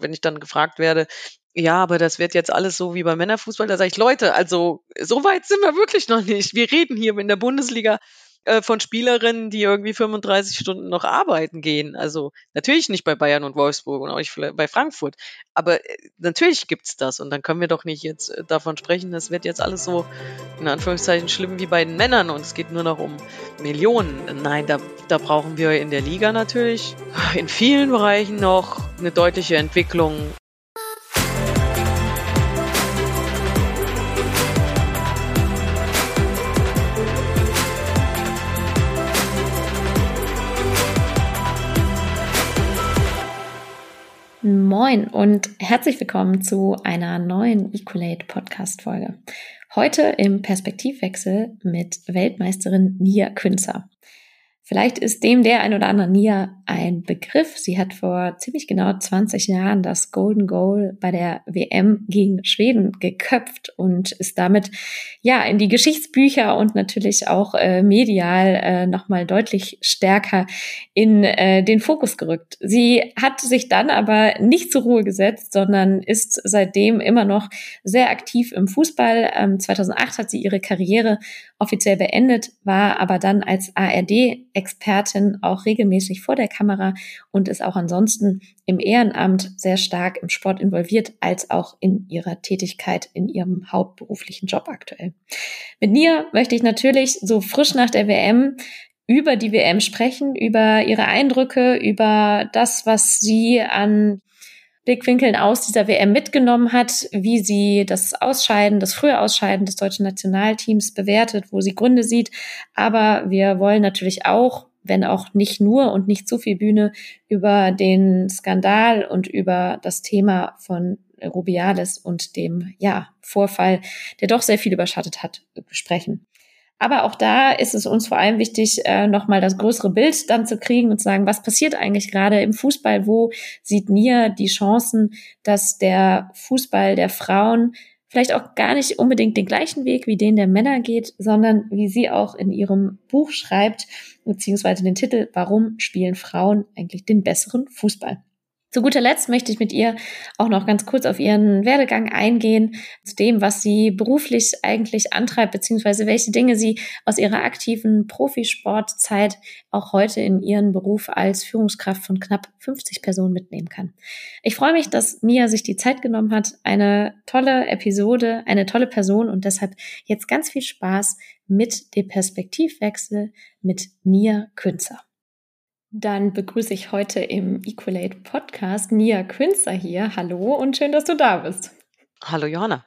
wenn ich dann gefragt werde, ja, aber das wird jetzt alles so wie beim Männerfußball, da sage ich, Leute, also so weit sind wir wirklich noch nicht. Wir reden hier in der Bundesliga äh, von Spielerinnen, die irgendwie 35 Stunden noch arbeiten gehen. Also natürlich nicht bei Bayern und Wolfsburg und auch nicht bei Frankfurt. Aber äh, natürlich gibt's das. Und dann können wir doch nicht jetzt äh, davon sprechen, das wird jetzt alles so in Anführungszeichen schlimm wie bei den Männern und es geht nur noch um Millionen. Nein, da, da brauchen wir in der Liga natürlich in vielen Bereichen noch eine deutliche Entwicklung Moin und herzlich willkommen zu einer neuen Ecolate Podcast Folge. Heute im Perspektivwechsel mit Weltmeisterin Nia Künzer. Vielleicht ist dem der ein oder andere Nia ein Begriff. Sie hat vor ziemlich genau 20 Jahren das Golden Goal bei der WM gegen Schweden geköpft und ist damit ja in die Geschichtsbücher und natürlich auch äh, medial äh, nochmal deutlich stärker in äh, den Fokus gerückt. Sie hat sich dann aber nicht zur Ruhe gesetzt, sondern ist seitdem immer noch sehr aktiv im Fußball. Ähm, 2008 hat sie ihre Karriere offiziell beendet, war aber dann als ARD-Expertin auch regelmäßig vor der Kamera und ist auch ansonsten im Ehrenamt sehr stark im Sport involviert, als auch in ihrer Tätigkeit in ihrem hauptberuflichen Job aktuell. Mit Nia möchte ich natürlich so frisch nach der WM über die WM sprechen, über ihre Eindrücke, über das, was sie an Blickwinkeln aus dieser WM mitgenommen hat, wie sie das Ausscheiden, das frühe Ausscheiden des deutschen Nationalteams bewertet, wo sie Gründe sieht. Aber wir wollen natürlich auch, wenn auch nicht nur und nicht zu viel Bühne, über den Skandal und über das Thema von Rubiales und dem, ja, Vorfall, der doch sehr viel überschattet hat, sprechen. Aber auch da ist es uns vor allem wichtig, äh, nochmal das größere Bild dann zu kriegen und zu sagen, was passiert eigentlich gerade im Fußball? Wo sieht Nia die Chancen, dass der Fußball der Frauen vielleicht auch gar nicht unbedingt den gleichen Weg wie den der Männer geht, sondern wie sie auch in ihrem Buch schreibt, beziehungsweise den Titel, warum spielen Frauen eigentlich den besseren Fußball? Zu guter Letzt möchte ich mit ihr auch noch ganz kurz auf ihren Werdegang eingehen, zu dem, was sie beruflich eigentlich antreibt, beziehungsweise welche Dinge sie aus ihrer aktiven Profisportzeit auch heute in ihren Beruf als Führungskraft von knapp 50 Personen mitnehmen kann. Ich freue mich, dass Mia sich die Zeit genommen hat. Eine tolle Episode, eine tolle Person und deshalb jetzt ganz viel Spaß mit dem Perspektivwechsel mit Nia Künzer. Dann begrüße ich heute im Equalate Podcast Nia Künzer hier. Hallo und schön, dass du da bist. Hallo Johanna.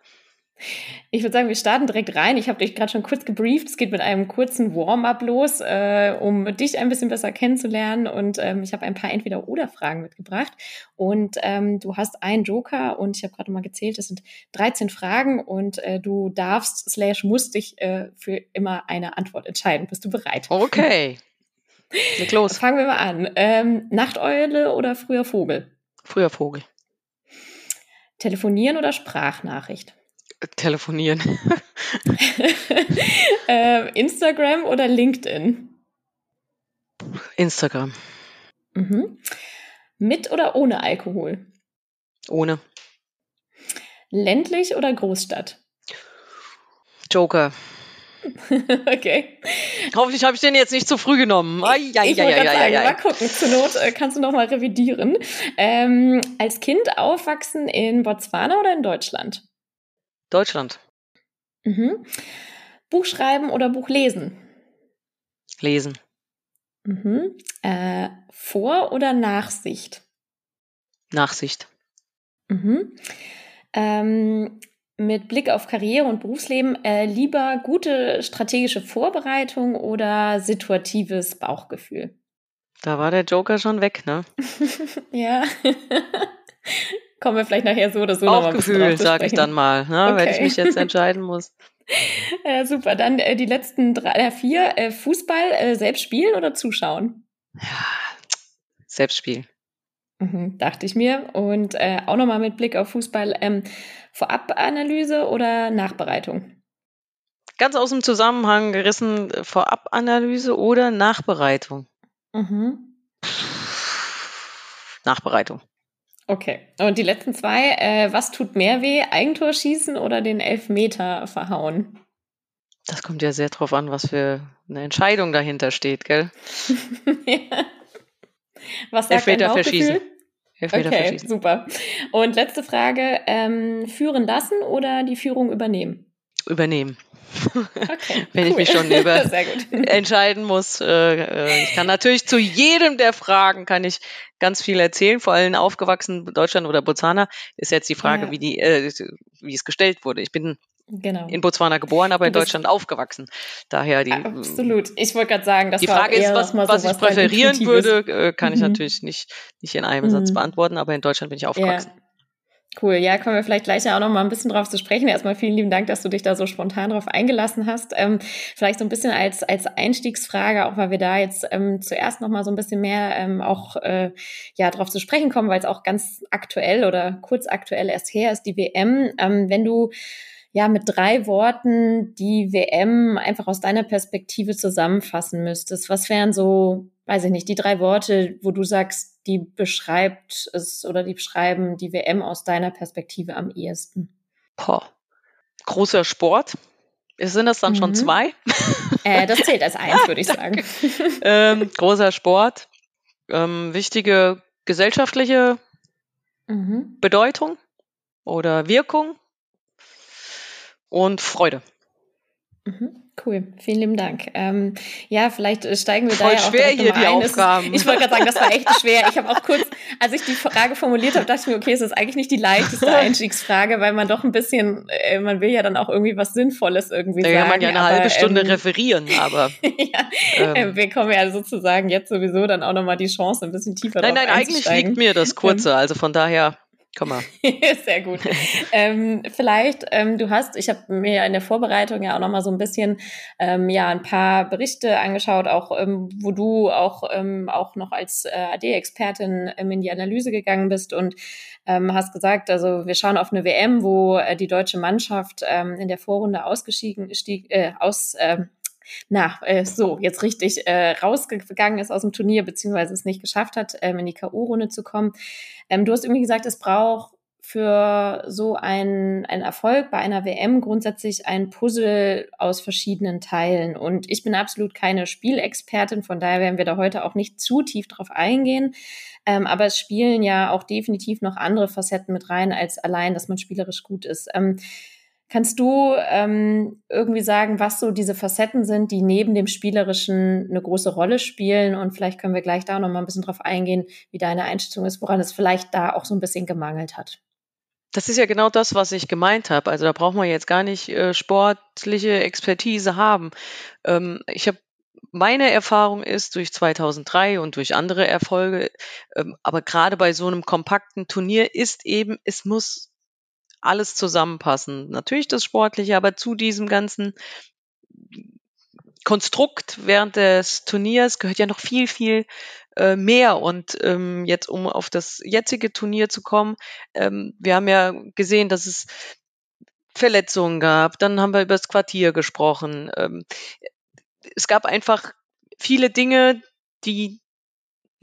Ich würde sagen, wir starten direkt rein. Ich habe dich gerade schon kurz gebrieft. Es geht mit einem kurzen Warm-up los, äh, um dich ein bisschen besser kennenzulernen. Und ähm, ich habe ein paar Entweder-Oder-Fragen mitgebracht. Und ähm, du hast einen Joker und ich habe gerade mal gezählt, es sind 13 Fragen und äh, du darfst slash musst dich äh, für immer eine Antwort entscheiden. Bist du bereit? Okay. Leg los. Fangen wir mal an. Ähm, Nachteule oder früher Vogel? Früher Vogel. Telefonieren oder Sprachnachricht? Telefonieren. äh, Instagram oder LinkedIn? Instagram. Mhm. Mit oder ohne Alkohol? Ohne. Ländlich oder Großstadt? Joker. okay. Hoffentlich habe ich den jetzt nicht zu früh genommen. Ai, ai, ich wollte ai, sagen, mal gucken. Zur Not äh, kannst du noch mal revidieren. Ähm, als Kind aufwachsen in Botswana oder in Deutschland? Deutschland. Mhm. Buch schreiben oder Buch lesen? Lesen. Mhm. Äh, Vor- oder Nachsicht? Nachsicht. Mhm. Ähm, mit Blick auf Karriere und Berufsleben äh, lieber gute strategische Vorbereitung oder situatives Bauchgefühl? Da war der Joker schon weg, ne? ja. Kommen wir vielleicht nachher so oder so Bauchgefühl, sage ich dann mal, ne, okay. wenn ich mich jetzt entscheiden muss. Ja, super. Dann äh, die letzten drei, äh, vier. Äh, Fußball äh, selbst spielen oder zuschauen? Ja, selbst spielen. Mhm, dachte ich mir. Und äh, auch nochmal mit Blick auf Fußball. Ähm, Vorabanalyse oder Nachbereitung? Ganz aus dem Zusammenhang gerissen, Vorabanalyse oder Nachbereitung? Mhm. Nachbereitung. Okay. Und die letzten zwei, äh, was tut mehr weh? Eigentor schießen oder den Elfmeter verhauen? Das kommt ja sehr drauf an, was für eine Entscheidung dahinter steht, gell? ja. Was sagt Elfmeter verschießen. Elfmeter okay, verschießen. super. Und letzte Frage, ähm, führen lassen oder die Führung übernehmen? Übernehmen. Okay, Wenn cool. ich mich schon über entscheiden muss. Äh, äh, ich kann natürlich zu jedem der Fragen kann ich ganz viel erzählen, vor allem aufgewachsen Deutschland oder Botswana ist jetzt die Frage, ja. wie die, äh, wie es gestellt wurde. Ich bin Genau. In Botswana geboren, aber in Deutschland aufgewachsen. Daher die. Absolut. Ich wollte gerade sagen, das die Frage ist, was, was ich präferieren würde, äh, kann ich mhm. natürlich nicht, nicht in einem mhm. Satz beantworten, aber in Deutschland bin ich aufgewachsen. Ja. Cool, ja, kommen wir vielleicht gleich auch noch mal ein bisschen drauf zu sprechen. Erstmal vielen lieben Dank, dass du dich da so spontan drauf eingelassen hast. Ähm, vielleicht so ein bisschen als, als Einstiegsfrage, auch weil wir da jetzt ähm, zuerst noch mal so ein bisschen mehr ähm, auch äh, ja drauf zu sprechen kommen, weil es auch ganz aktuell oder kurz aktuell erst her ist, die WM. Ähm, wenn du ja mit drei Worten die WM einfach aus deiner Perspektive zusammenfassen müsstest, was wären so, weiß ich nicht, die drei Worte, wo du sagst, die beschreibt es oder die beschreiben die WM aus deiner Perspektive am ehesten? Boah. Großer Sport. Sind das dann mhm. schon zwei? Äh, das zählt als eins, würde ich sagen. ähm, großer Sport. Ähm, wichtige gesellschaftliche mhm. Bedeutung oder Wirkung und Freude. Mhm. Cool, vielen lieben Dank. Ähm, ja, vielleicht äh, steigen wir Voll da ja auch schwer hier die ein. Aufgaben. Ist, ich wollte gerade sagen, das war echt schwer. Ich habe auch kurz, als ich die Frage formuliert habe, dachte ich mir, okay, es ist eigentlich nicht die leichteste Einstiegsfrage, weil man doch ein bisschen, äh, man will ja dann auch irgendwie was Sinnvolles irgendwie da sagen. Da kann man ja eine aber, halbe Stunde ähm, referieren, aber ja, ähm, äh, wir kommen ja sozusagen jetzt sowieso dann auch nochmal die Chance, ein bisschen tiefer Nein, nein, eigentlich liegt mir das Kurze, also von daher Komm mal. Sehr gut. ähm, vielleicht, ähm, du hast, ich habe mir in der Vorbereitung ja auch noch mal so ein bisschen ähm, ja ein paar Berichte angeschaut, auch ähm, wo du auch ähm, auch noch als äh, AD-Expertin ähm, in die Analyse gegangen bist und hast gesagt, also wir schauen auf eine WM, wo äh, die deutsche Mannschaft in der Vorrunde ausgestiegen, stieg, äh, aus na, äh, so, jetzt richtig äh, rausgegangen ist aus dem Turnier, beziehungsweise es nicht geschafft hat, ähm, in die K.O.-Runde zu kommen. Ähm, du hast irgendwie gesagt, es braucht für so einen, Erfolg bei einer WM grundsätzlich ein Puzzle aus verschiedenen Teilen. Und ich bin absolut keine Spielexpertin, von daher werden wir da heute auch nicht zu tief drauf eingehen. Ähm, aber es spielen ja auch definitiv noch andere Facetten mit rein, als allein, dass man spielerisch gut ist. Ähm, Kannst du ähm, irgendwie sagen, was so diese Facetten sind, die neben dem Spielerischen eine große Rolle spielen? Und vielleicht können wir gleich da noch mal ein bisschen drauf eingehen, wie deine Einschätzung ist, woran es vielleicht da auch so ein bisschen gemangelt hat. Das ist ja genau das, was ich gemeint habe. Also da braucht man jetzt gar nicht äh, sportliche Expertise haben. Ähm, ich habe meine Erfahrung ist durch 2003 und durch andere Erfolge, ähm, aber gerade bei so einem kompakten Turnier ist eben, es muss alles zusammenpassen. Natürlich das Sportliche, aber zu diesem ganzen Konstrukt während des Turniers gehört ja noch viel, viel äh, mehr. Und ähm, jetzt, um auf das jetzige Turnier zu kommen, ähm, wir haben ja gesehen, dass es Verletzungen gab. Dann haben wir über das Quartier gesprochen. Ähm, es gab einfach viele Dinge, die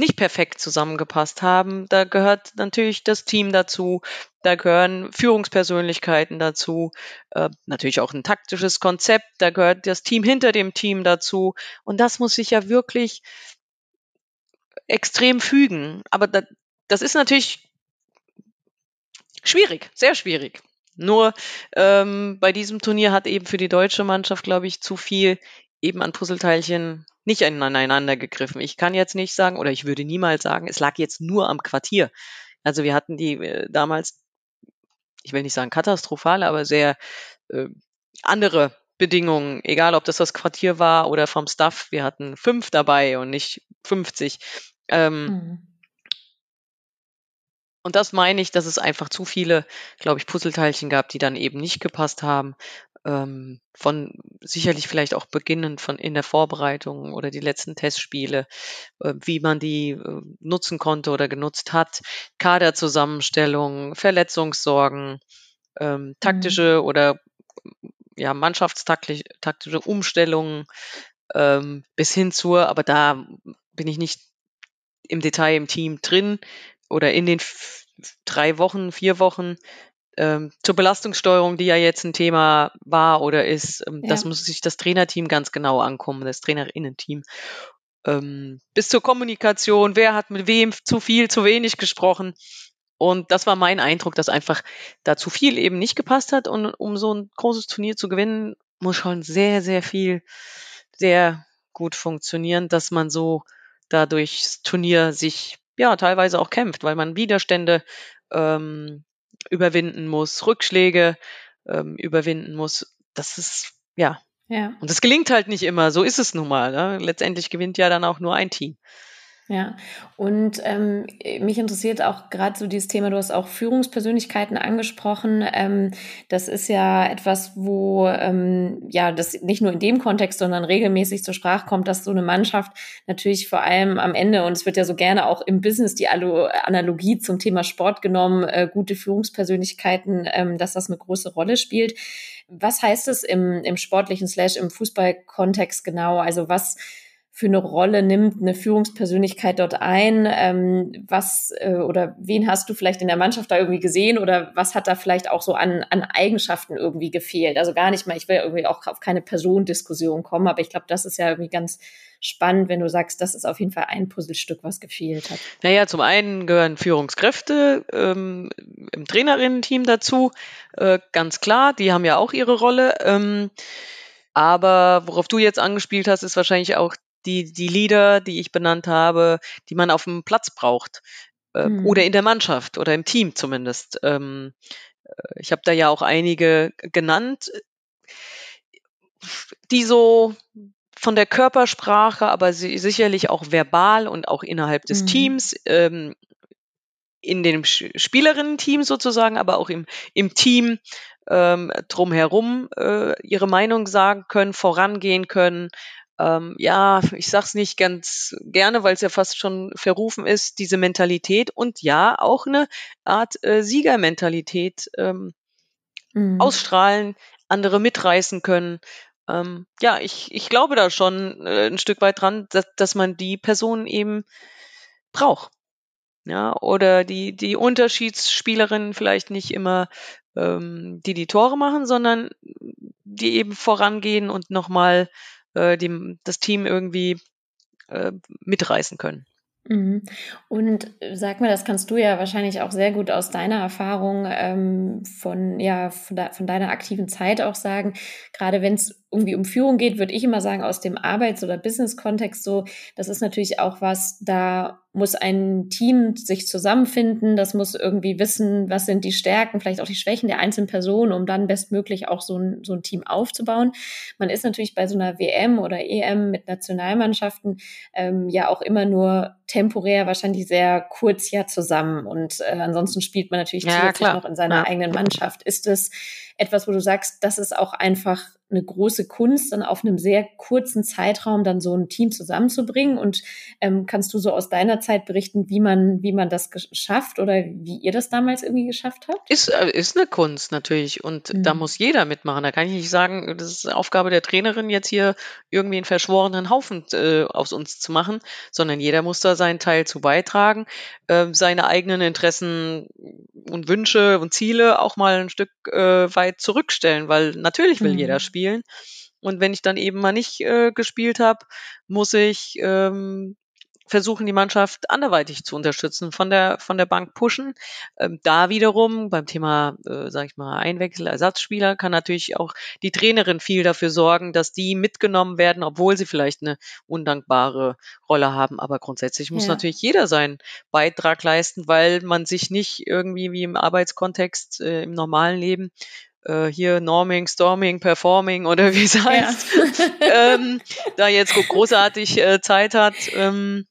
nicht perfekt zusammengepasst haben. Da gehört natürlich das Team dazu, da gehören Führungspersönlichkeiten dazu, äh, natürlich auch ein taktisches Konzept, da gehört das Team hinter dem Team dazu und das muss sich ja wirklich extrem fügen. Aber da, das ist natürlich schwierig, sehr schwierig. Nur ähm, bei diesem Turnier hat eben für die deutsche Mannschaft, glaube ich, zu viel eben an Puzzleteilchen nicht aneinander gegriffen. Ich kann jetzt nicht sagen, oder ich würde niemals sagen, es lag jetzt nur am Quartier. Also wir hatten die äh, damals, ich will nicht sagen katastrophal, aber sehr äh, andere Bedingungen, egal ob das das Quartier war oder vom Staff. Wir hatten fünf dabei und nicht 50. Ähm, mhm. Und das meine ich, dass es einfach zu viele, glaube ich, Puzzleteilchen gab, die dann eben nicht gepasst haben ähm, von sicherlich vielleicht auch beginnend von in der Vorbereitung oder die letzten Testspiele, äh, wie man die äh, nutzen konnte oder genutzt hat, Kaderzusammenstellung, Verletzungssorgen, ähm, mhm. taktische mhm. oder ja, mannschaftstaktische Umstellungen ähm, bis hin zur, aber da bin ich nicht im Detail im Team drin oder in den drei Wochen, vier Wochen ähm, zur Belastungssteuerung, die ja jetzt ein Thema war oder ist, ähm, das muss sich das Trainerteam ganz genau ankommen, das Trainerinnen-Team. Ähm, bis zur Kommunikation, wer hat mit wem zu viel, zu wenig gesprochen. Und das war mein Eindruck, dass einfach da zu viel eben nicht gepasst hat. Und um so ein großes Turnier zu gewinnen, muss schon sehr, sehr viel, sehr gut funktionieren, dass man so da durchs Turnier sich ja teilweise auch kämpft, weil man Widerstände ähm, überwinden muss, Rückschläge ähm, überwinden muss. Das ist ja. Ja. Und das gelingt halt nicht immer. So ist es nun mal. Ne? Letztendlich gewinnt ja dann auch nur ein Team. Ja, und ähm, mich interessiert auch gerade so dieses Thema, du hast auch Führungspersönlichkeiten angesprochen. Ähm, das ist ja etwas, wo ähm, ja das nicht nur in dem Kontext, sondern regelmäßig zur Sprache kommt, dass so eine Mannschaft natürlich vor allem am Ende, und es wird ja so gerne auch im Business die Analogie zum Thema Sport genommen, äh, gute Führungspersönlichkeiten, ähm, dass das eine große Rolle spielt. Was heißt es im, im sportlichen Slash im Fußballkontext genau? Also was für eine Rolle nimmt eine Führungspersönlichkeit dort ein? Ähm, was äh, oder wen hast du vielleicht in der Mannschaft da irgendwie gesehen oder was hat da vielleicht auch so an, an Eigenschaften irgendwie gefehlt? Also gar nicht mal, ich will irgendwie auch auf keine Personendiskussion kommen, aber ich glaube, das ist ja irgendwie ganz spannend, wenn du sagst, das ist auf jeden Fall ein Puzzlestück, was gefehlt hat. Naja, zum einen gehören Führungskräfte ähm, im Trainerinnen-Team dazu, äh, ganz klar, die haben ja auch ihre Rolle. Ähm, aber worauf du jetzt angespielt hast, ist wahrscheinlich auch die, die Lieder, die ich benannt habe, die man auf dem Platz braucht. Äh, mhm. Oder in der Mannschaft oder im Team zumindest. Ähm, äh, ich habe da ja auch einige genannt, die so von der Körpersprache, aber sicherlich auch verbal und auch innerhalb des mhm. Teams, ähm, in dem Spielerinnen-Team sozusagen, aber auch im, im Team ähm, drumherum äh, ihre Meinung sagen können, vorangehen können, ähm, ja, ich sag's nicht ganz gerne, weil es ja fast schon verrufen ist, diese Mentalität und ja, auch eine Art äh, Siegermentalität ähm, mhm. ausstrahlen, andere mitreißen können. Ähm, ja, ich, ich glaube da schon äh, ein Stück weit dran, dass, dass man die Person eben braucht. Ja, oder die, die Unterschiedsspielerinnen vielleicht nicht immer, ähm, die die Tore machen, sondern die eben vorangehen und nochmal äh, die, das Team irgendwie äh, mitreißen können. Mhm. Und äh, sag mal, das kannst du ja wahrscheinlich auch sehr gut aus deiner Erfahrung ähm, von, ja, von, de von, deiner aktiven Zeit auch sagen. Gerade wenn es irgendwie um Führung geht, würde ich immer sagen, aus dem Arbeits- oder Business-Kontext so, das ist natürlich auch was, da muss ein Team sich zusammenfinden, das muss irgendwie wissen, was sind die Stärken, vielleicht auch die Schwächen der einzelnen Personen, um dann bestmöglich auch so ein, so ein Team aufzubauen. Man ist natürlich bei so einer WM oder EM mit Nationalmannschaften ähm, ja auch immer nur temporär wahrscheinlich sehr kurz ja zusammen und äh, ansonsten spielt man natürlich ja, noch in seiner ja. eigenen Mannschaft. Ist es etwas, wo du sagst, das ist auch einfach eine große Kunst, dann auf einem sehr kurzen Zeitraum dann so ein Team zusammenzubringen. Und ähm, kannst du so aus deiner Zeit berichten, wie man, wie man das geschafft oder wie ihr das damals irgendwie geschafft habt? Ist, äh, ist eine Kunst natürlich und mhm. da muss jeder mitmachen. Da kann ich nicht sagen, das ist Aufgabe der Trainerin, jetzt hier irgendwie einen verschworenen Haufen äh, aus uns zu machen, sondern jeder muss da seinen Teil zu beitragen, äh, seine eigenen Interessen und Wünsche und Ziele auch mal ein Stück äh, weit zurückstellen, weil natürlich will mhm. jeder spielen. Und wenn ich dann eben mal nicht äh, gespielt habe, muss ich ähm, versuchen, die Mannschaft anderweitig zu unterstützen, von der, von der Bank pushen. Ähm, da wiederum beim Thema, äh, sag ich mal, Einwechsel, Ersatzspieler kann natürlich auch die Trainerin viel dafür sorgen, dass die mitgenommen werden, obwohl sie vielleicht eine undankbare Rolle haben. Aber grundsätzlich muss ja. natürlich jeder seinen Beitrag leisten, weil man sich nicht irgendwie wie im Arbeitskontext äh, im normalen Leben äh, hier Norming, Storming, Performing oder wie es heißt, ja. ähm, da jetzt großartig äh, Zeit hat. Ähm,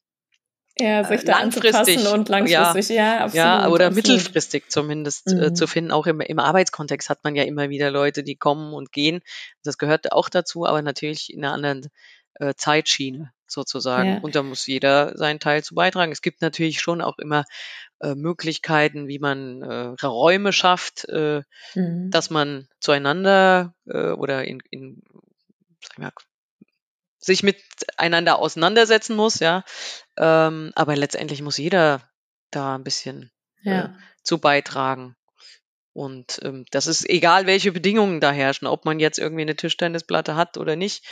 ja, sich da langfristig und langfristig, ja, ja, absolut, ja oder absolut. mittelfristig zumindest äh, mhm. äh, zu finden. Auch im, im Arbeitskontext hat man ja immer wieder Leute, die kommen und gehen. Das gehört auch dazu, aber natürlich in einer anderen äh, Zeitschiene sozusagen. Ja. Und da muss jeder seinen Teil zu beitragen. Es gibt natürlich schon auch immer äh, Möglichkeiten, wie man äh, Räume schafft, äh, mhm. dass man zueinander äh, oder in, in sag ich mal, sich miteinander auseinandersetzen muss, ja. Ähm, aber letztendlich muss jeder da ein bisschen äh, ja. zu beitragen. Und ähm, das ist egal, welche Bedingungen da herrschen, ob man jetzt irgendwie eine Tischtennisplatte hat oder nicht,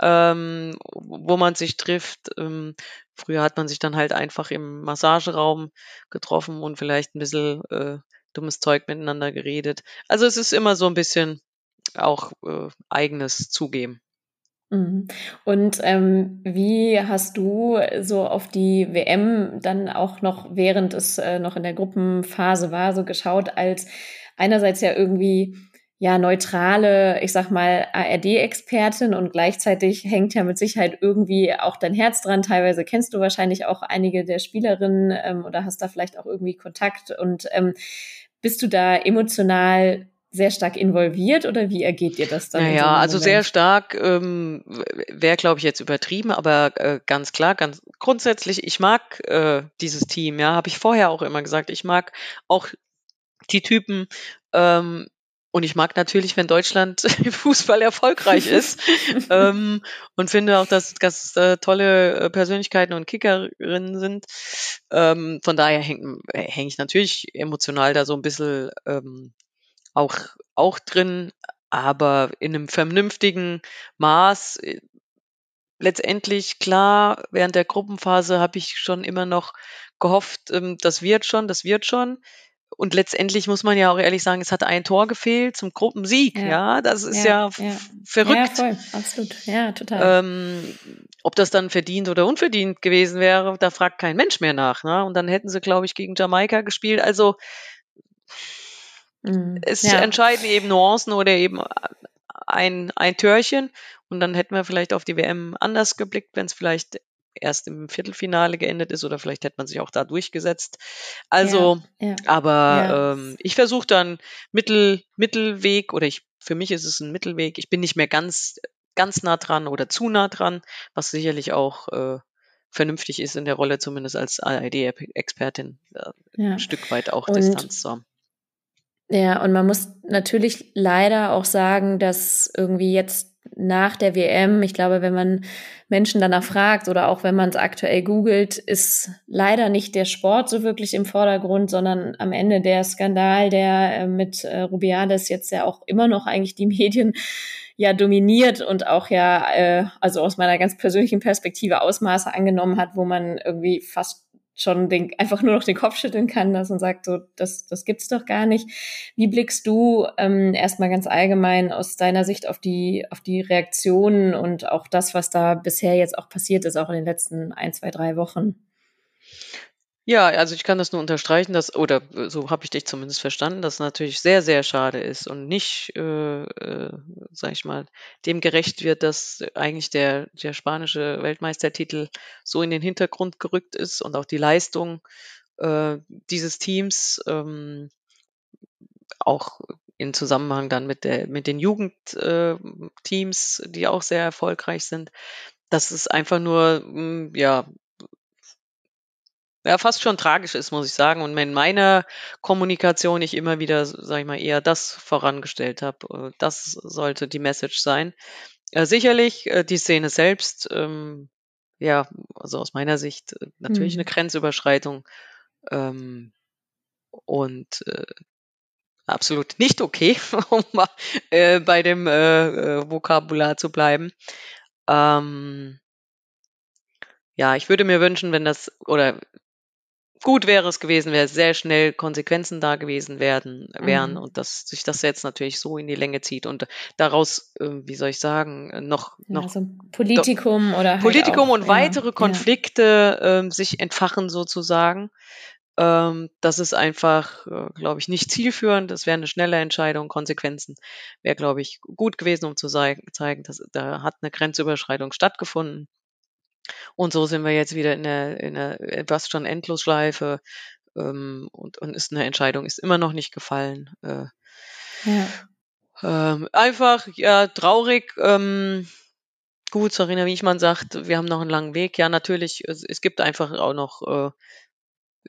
ähm, wo man sich trifft. Ähm, früher hat man sich dann halt einfach im Massageraum getroffen und vielleicht ein bisschen äh, dummes Zeug miteinander geredet. Also es ist immer so ein bisschen auch äh, eigenes Zugeben. Mhm. Und ähm, wie hast du so auf die WM dann auch noch, während es äh, noch in der Gruppenphase war, so geschaut, als einerseits ja irgendwie ja neutrale, ich sag mal, ARD-Expertin und gleichzeitig hängt ja mit Sicherheit irgendwie auch dein Herz dran. Teilweise kennst du wahrscheinlich auch einige der Spielerinnen ähm, oder hast da vielleicht auch irgendwie Kontakt und ähm, bist du da emotional sehr stark involviert oder wie ergeht dir das dann? Naja, so also sehr stark ähm, wäre, glaube ich, jetzt übertrieben, aber äh, ganz klar, ganz grundsätzlich, ich mag äh, dieses Team, ja, habe ich vorher auch immer gesagt. Ich mag auch die Typen, ähm, und ich mag natürlich, wenn Deutschland im Fußball erfolgreich ist ähm, und finde auch, dass das äh, tolle äh, Persönlichkeiten und Kickerinnen sind. Ähm, von daher hänge häng ich natürlich emotional da so ein bisschen ähm, auch, auch drin, aber in einem vernünftigen Maß. Äh, letztendlich, klar, während der Gruppenphase habe ich schon immer noch gehofft, ähm, das wird schon, das wird schon. Und letztendlich muss man ja auch ehrlich sagen, es hat ein Tor gefehlt zum Gruppensieg. Ja, ja das ist ja, ja, ja. verrückt. Ja, voll, absolut. Ja, total. Ähm, ob das dann verdient oder unverdient gewesen wäre, da fragt kein Mensch mehr nach. Ne? Und dann hätten sie, glaube ich, gegen Jamaika gespielt. Also mhm. es entscheiden eben Nuancen oder eben ein, ein Türchen. Und dann hätten wir vielleicht auf die WM anders geblickt, wenn es vielleicht erst im Viertelfinale geendet ist oder vielleicht hätte man sich auch da durchgesetzt. Also, ja, ja, aber ja. Ähm, ich versuche dann Mittel, Mittelweg oder ich, für mich ist es ein Mittelweg. Ich bin nicht mehr ganz, ganz nah dran oder zu nah dran, was sicherlich auch äh, vernünftig ist in der Rolle, zumindest als ARD-Expertin, äh, ein Stück weit auch Und Distanz zu haben. Ja, und man muss natürlich leider auch sagen, dass irgendwie jetzt nach der WM, ich glaube, wenn man Menschen danach fragt oder auch wenn man es aktuell googelt, ist leider nicht der Sport so wirklich im Vordergrund, sondern am Ende der Skandal, der äh, mit äh, Rubiales jetzt ja auch immer noch eigentlich die Medien ja dominiert und auch ja, äh, also aus meiner ganz persönlichen Perspektive Ausmaße angenommen hat, wo man irgendwie fast schon den, einfach nur noch den Kopf schütteln kann, dass man sagt, so, das, das gibt's doch gar nicht. Wie blickst du ähm, erstmal ganz allgemein aus deiner Sicht auf die, auf die Reaktionen und auch das, was da bisher jetzt auch passiert ist, auch in den letzten ein, zwei, drei Wochen? Ja, also ich kann das nur unterstreichen, dass, oder so habe ich dich zumindest verstanden, dass es natürlich sehr, sehr schade ist und nicht, äh, äh, sag ich mal, dem gerecht wird, dass eigentlich der, der spanische Weltmeistertitel so in den Hintergrund gerückt ist und auch die Leistung äh, dieses Teams, ähm, auch in Zusammenhang dann mit der, mit den Jugendteams, die auch sehr erfolgreich sind. Das ist einfach nur, mh, ja, ja, fast schon tragisch ist, muss ich sagen. Und in meiner Kommunikation ich immer wieder, sag ich mal, eher das vorangestellt habe. Äh, das sollte die Message sein. Äh, sicherlich äh, die Szene selbst, ähm, ja, also aus meiner Sicht äh, natürlich eine mhm. Grenzüberschreitung ähm, und äh, absolut nicht okay, um mal äh, bei dem äh, Vokabular zu bleiben. Ähm, ja, ich würde mir wünschen, wenn das, oder gut wäre es gewesen, wäre sehr schnell Konsequenzen da gewesen werden, wären mhm. und dass sich das jetzt natürlich so in die Länge zieht und daraus, äh, wie soll ich sagen, noch, ja, noch so Politikum oder halt Politikum auch, und weitere Konflikte ja. ähm, sich entfachen sozusagen. Ähm, das ist einfach, äh, glaube ich, nicht zielführend. Das wäre eine schnelle Entscheidung. Konsequenzen wäre, glaube ich, gut gewesen, um zu zeigen, dass da hat eine Grenzüberschreitung stattgefunden. Und so sind wir jetzt wieder in der, in der etwas schon Endlosschleife ähm, und, und ist eine Entscheidung ist immer noch nicht gefallen. Äh, ja. ähm, einfach, ja, traurig. Ähm, gut, Sarina Wiechmann sagt, wir haben noch einen langen Weg. Ja, natürlich, es, es gibt einfach auch noch äh,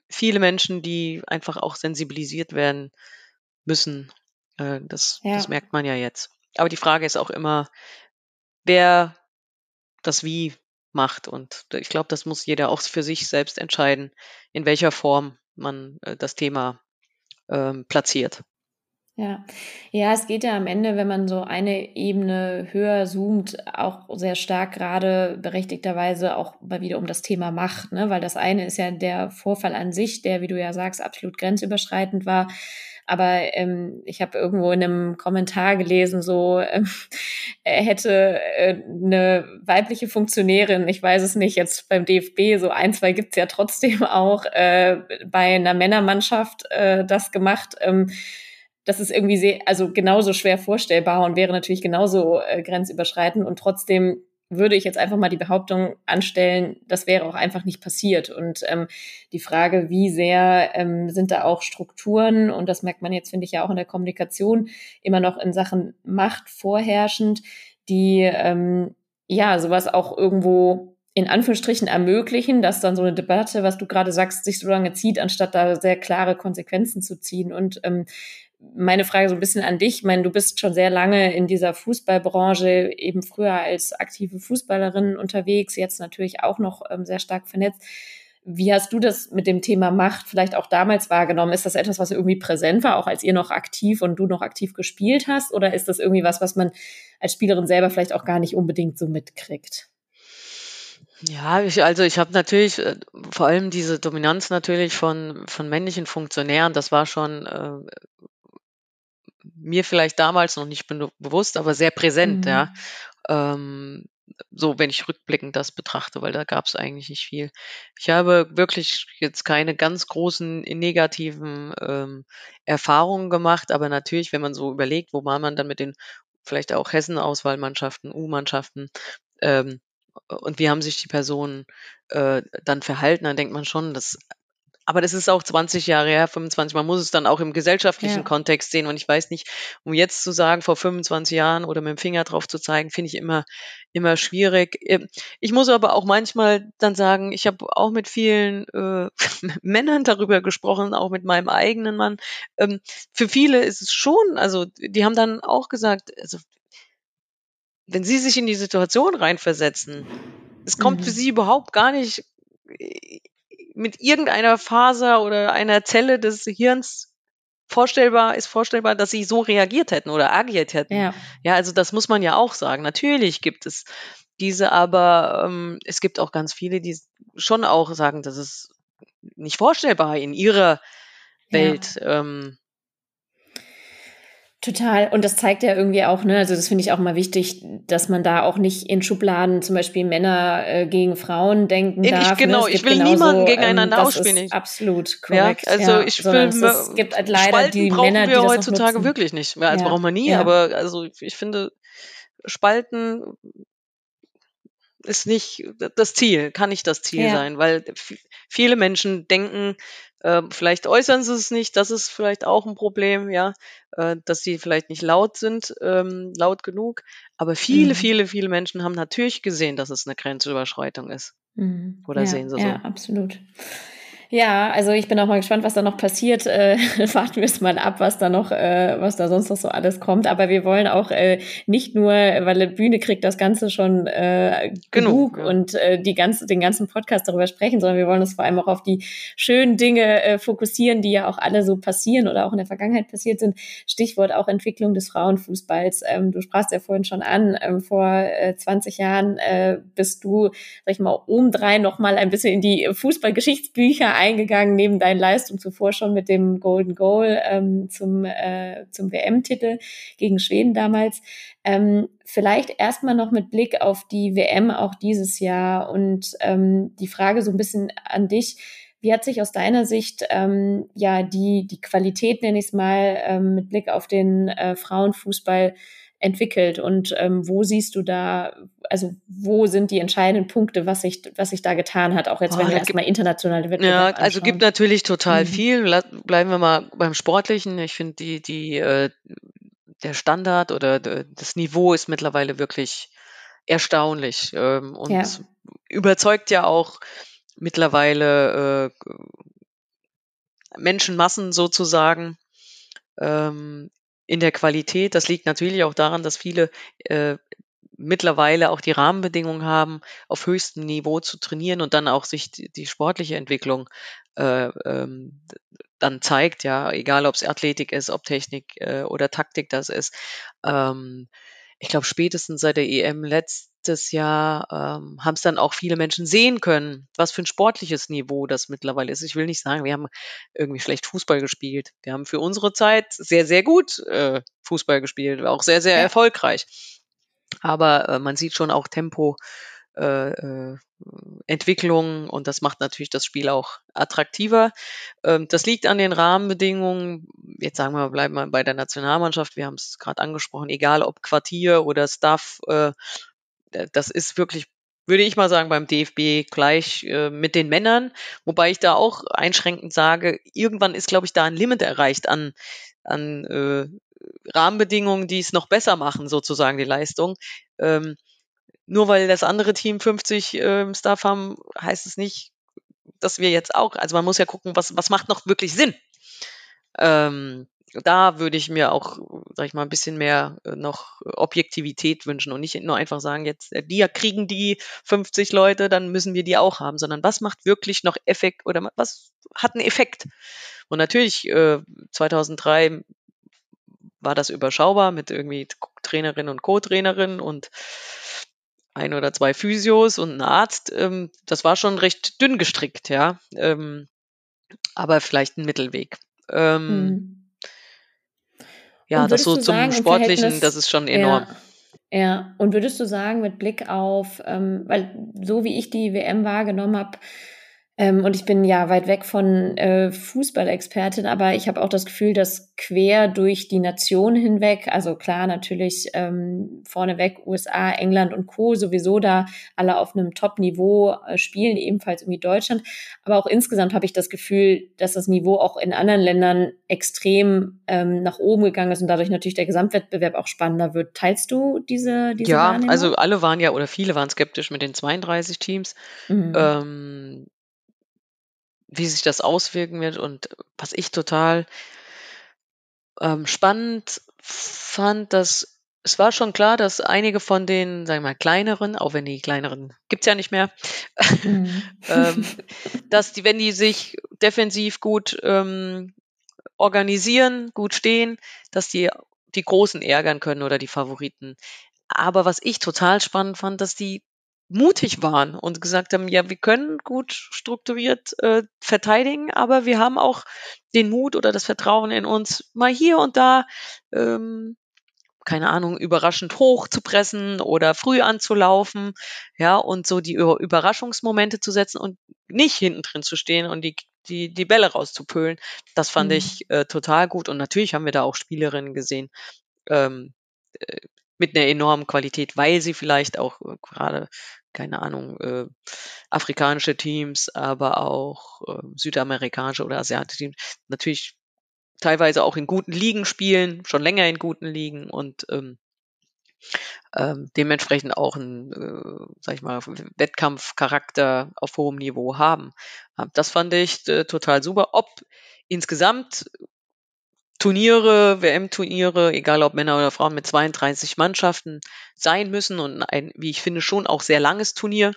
viele Menschen, die einfach auch sensibilisiert werden müssen. Äh, das, ja. das merkt man ja jetzt. Aber die Frage ist auch immer, wer das Wie macht. Und ich glaube, das muss jeder auch für sich selbst entscheiden, in welcher Form man äh, das Thema ähm, platziert. Ja. Ja, es geht ja am Ende, wenn man so eine Ebene höher zoomt, auch sehr stark gerade berechtigterweise auch mal wieder um das Thema Macht, ne? Weil das eine ist ja der Vorfall an sich, der, wie du ja sagst, absolut grenzüberschreitend war. Aber ähm, ich habe irgendwo in einem Kommentar gelesen, so er hätte äh, eine weibliche Funktionärin, ich weiß es nicht, jetzt beim DFB, so ein, zwei gibt's ja trotzdem auch, äh, bei einer Männermannschaft äh, das gemacht. Ähm, das ist irgendwie sehr, also genauso schwer vorstellbar und wäre natürlich genauso äh, grenzüberschreitend und trotzdem würde ich jetzt einfach mal die Behauptung anstellen, das wäre auch einfach nicht passiert. Und ähm, die Frage, wie sehr ähm, sind da auch Strukturen, und das merkt man jetzt, finde ich, ja auch in der Kommunikation, immer noch in Sachen Macht vorherrschend, die ähm, ja sowas auch irgendwo in Anführungsstrichen ermöglichen, dass dann so eine Debatte, was du gerade sagst, sich so lange zieht, anstatt da sehr klare Konsequenzen zu ziehen. Und ähm, meine Frage so ein bisschen an dich. Ich meine, du bist schon sehr lange in dieser Fußballbranche, eben früher als aktive Fußballerin unterwegs, jetzt natürlich auch noch ähm, sehr stark vernetzt. Wie hast du das mit dem Thema Macht vielleicht auch damals wahrgenommen? Ist das etwas, was irgendwie präsent war, auch als ihr noch aktiv und du noch aktiv gespielt hast? Oder ist das irgendwie was, was man als Spielerin selber vielleicht auch gar nicht unbedingt so mitkriegt? Ja, ich, also ich habe natürlich äh, vor allem diese Dominanz natürlich von, von männlichen Funktionären, das war schon äh, mir vielleicht damals noch nicht bewusst, aber sehr präsent, mhm. ja. Ähm, so, wenn ich rückblickend das betrachte, weil da gab es eigentlich nicht viel. Ich habe wirklich jetzt keine ganz großen negativen ähm, Erfahrungen gemacht, aber natürlich, wenn man so überlegt, wo war man dann mit den vielleicht auch Hessen-Auswahlmannschaften, U-Mannschaften, ähm, und wie haben sich die Personen äh, dann verhalten, dann denkt man schon, dass aber das ist auch 20 Jahre her, 25. Man muss es dann auch im gesellschaftlichen ja. Kontext sehen. Und ich weiß nicht, um jetzt zu sagen, vor 25 Jahren oder mit dem Finger drauf zu zeigen, finde ich immer, immer schwierig. Ähm, ich muss aber auch manchmal dann sagen, ich habe auch mit vielen äh, Männern darüber gesprochen, auch mit meinem eigenen Mann. Ähm, für viele ist es schon, also die haben dann auch gesagt, also wenn sie sich in die Situation reinversetzen, es kommt mhm. für sie überhaupt gar nicht mit irgendeiner Faser oder einer Zelle des Hirns vorstellbar, ist vorstellbar, dass sie so reagiert hätten oder agiert hätten. Ja, ja also das muss man ja auch sagen. Natürlich gibt es diese, aber ähm, es gibt auch ganz viele, die schon auch sagen, das ist nicht vorstellbar in ihrer Welt. Ja. Ähm, Total. Und das zeigt ja irgendwie auch, ne, also das finde ich auch mal wichtig, dass man da auch nicht in Schubladen zum Beispiel Männer äh, gegen Frauen denken ich, darf. Ne? Genau, ne? ich will genauso, niemanden gegeneinander ähm, ausspielen. absolut korrekt. Ja, also ja, ich will, es, gibt halt leider Spalten die brauchen Männer, wir heutzutage wirklich nicht. Mehr. Also ja, brauchen wir nie, aber also ich finde, Spalten ist nicht das Ziel, kann nicht das Ziel sein, weil viele Menschen denken, äh, vielleicht äußern sie es nicht, das ist vielleicht auch ein Problem, ja, äh, dass sie vielleicht nicht laut sind, ähm, laut genug. Aber viele, mhm. viele, viele Menschen haben natürlich gesehen, dass es eine Grenzüberschreitung ist. Mhm. Oder ja, sehen sie so? Ja, absolut. Ja, also ich bin auch mal gespannt, was da noch passiert. Äh, warten wir es mal ab, was da noch, äh, was da sonst noch so alles kommt. Aber wir wollen auch äh, nicht nur, weil die Bühne kriegt das Ganze schon äh, genug, genug ja. und äh, die ganze, den ganzen Podcast darüber sprechen, sondern wir wollen uns vor allem auch auf die schönen Dinge äh, fokussieren, die ja auch alle so passieren oder auch in der Vergangenheit passiert sind. Stichwort auch Entwicklung des Frauenfußballs. Ähm, du sprachst ja vorhin schon an, ähm, vor äh, 20 Jahren äh, bist du, sag ich mal, obendrein noch mal ein bisschen in die Fußballgeschichtsbücher eingegangen, neben deinen Leistungen zuvor schon mit dem Golden Goal ähm, zum, äh, zum WM-Titel gegen Schweden damals. Ähm, vielleicht erstmal noch mit Blick auf die WM auch dieses Jahr und ähm, die Frage so ein bisschen an dich. Wie hat sich aus deiner Sicht ähm, ja die, die Qualität, nenne ich es mal, ähm, mit Blick auf den äh, Frauenfußball entwickelt und ähm, wo siehst du da, also wo sind die entscheidenden Punkte, was sich, was sich da getan hat, auch jetzt, Boah, wenn wir erstmal internationale Wettbewerbe Ja, also gibt natürlich total mhm. viel. Bleiben wir mal beim Sportlichen. Ich finde die, die, äh, der Standard oder das Niveau ist mittlerweile wirklich erstaunlich ähm, und ja. überzeugt ja auch mittlerweile äh, Menschenmassen sozusagen. Ähm, in der Qualität. Das liegt natürlich auch daran, dass viele äh, mittlerweile auch die Rahmenbedingungen haben, auf höchstem Niveau zu trainieren und dann auch sich die, die sportliche Entwicklung äh, ähm, dann zeigt, ja, egal ob es Athletik ist, ob Technik äh, oder Taktik das ist. Ähm, ich glaube, spätestens seit der EM letztes Jahr ähm, haben es dann auch viele Menschen sehen können, was für ein sportliches Niveau das mittlerweile ist. Ich will nicht sagen, wir haben irgendwie schlecht Fußball gespielt. Wir haben für unsere Zeit sehr, sehr gut äh, Fußball gespielt, auch sehr, sehr ja. erfolgreich. Aber äh, man sieht schon auch Tempo, äh, äh, Entwicklung und das macht natürlich das Spiel auch attraktiver. Ähm, das liegt an den Rahmenbedingungen. Jetzt sagen wir, bleiben wir bei der Nationalmannschaft. Wir haben es gerade angesprochen, egal ob Quartier oder Staff, äh, das ist wirklich würde ich mal sagen, beim DFB gleich mit den Männern, wobei ich da auch einschränkend sage, irgendwann ist, glaube ich, da ein Limit erreicht an, an Rahmenbedingungen, die es noch besser machen, sozusagen die Leistung. Ähm, nur weil das andere Team 50 äh, Staff haben, heißt es nicht, dass wir jetzt auch, also man muss ja gucken, was, was macht noch wirklich Sinn. Ähm, da würde ich mir auch, sag ich mal, ein bisschen mehr äh, noch Objektivität wünschen und nicht nur einfach sagen, jetzt äh, die kriegen die 50 Leute, dann müssen wir die auch haben, sondern was macht wirklich noch Effekt oder was hat einen Effekt? Und natürlich äh, 2003 war das überschaubar mit irgendwie Trainerin und Co-Trainerin und ein oder zwei Physios und ein Arzt. Ähm, das war schon recht dünn gestrickt, ja. Ähm, aber vielleicht ein Mittelweg. Ähm, mhm. Ja, das so zum sagen, Sportlichen, das ist schon enorm. Ja, ja, und würdest du sagen, mit Blick auf, ähm, weil so wie ich die WM wahrgenommen habe, ähm, und ich bin ja weit weg von äh, Fußballexpertin, aber ich habe auch das Gefühl, dass quer durch die Nation hinweg, also klar natürlich ähm, vorneweg USA, England und Co. sowieso da alle auf einem Top-Niveau äh, spielen, ebenfalls irgendwie Deutschland. Aber auch insgesamt habe ich das Gefühl, dass das Niveau auch in anderen Ländern extrem ähm, nach oben gegangen ist und dadurch natürlich der Gesamtwettbewerb auch spannender wird. Teilst du diese, diese Ja, also alle waren ja oder viele waren skeptisch mit den 32 Teams. Mhm. Ähm, wie sich das auswirken wird und was ich total ähm, spannend fand, dass es war schon klar, dass einige von den, sagen wir mal, kleineren, auch wenn die kleineren gibt's ja nicht mehr, mhm. ähm, dass die, wenn die sich defensiv gut ähm, organisieren, gut stehen, dass die die Großen ärgern können oder die Favoriten. Aber was ich total spannend fand, dass die mutig waren und gesagt haben, ja, wir können gut strukturiert äh, verteidigen, aber wir haben auch den Mut oder das Vertrauen in uns, mal hier und da, ähm, keine Ahnung, überraschend hoch zu pressen oder früh anzulaufen, ja, und so die Überraschungsmomente zu setzen und nicht hinten drin zu stehen und die die, die Bälle rauszupölen. Das fand mhm. ich äh, total gut. Und natürlich haben wir da auch Spielerinnen gesehen, ähm, äh, mit einer enormen Qualität, weil sie vielleicht auch äh, gerade keine Ahnung, äh, afrikanische Teams, aber auch äh, südamerikanische oder asiatische Teams natürlich teilweise auch in guten Ligen spielen, schon länger in guten Ligen und ähm, ähm, dementsprechend auch einen, äh, sag ich mal, Wettkampfcharakter auf hohem Niveau haben. Das fand ich äh, total super. Ob insgesamt Turniere, WM-Turniere, egal ob Männer oder Frauen, mit 32 Mannschaften sein müssen und ein, wie ich finde, schon auch sehr langes Turnier.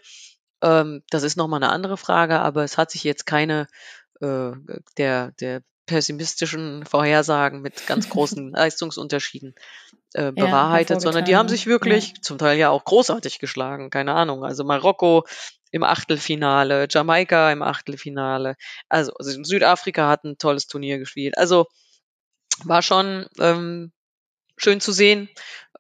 Ähm, das ist nochmal eine andere Frage, aber es hat sich jetzt keine äh, der, der pessimistischen Vorhersagen mit ganz großen Leistungsunterschieden äh, bewahrheitet, ja, sondern die haben sich wirklich ja. zum Teil ja auch großartig geschlagen, keine Ahnung. Also Marokko im Achtelfinale, Jamaika im Achtelfinale, also, also Südafrika hat ein tolles Turnier gespielt. Also war schon ähm, schön zu sehen,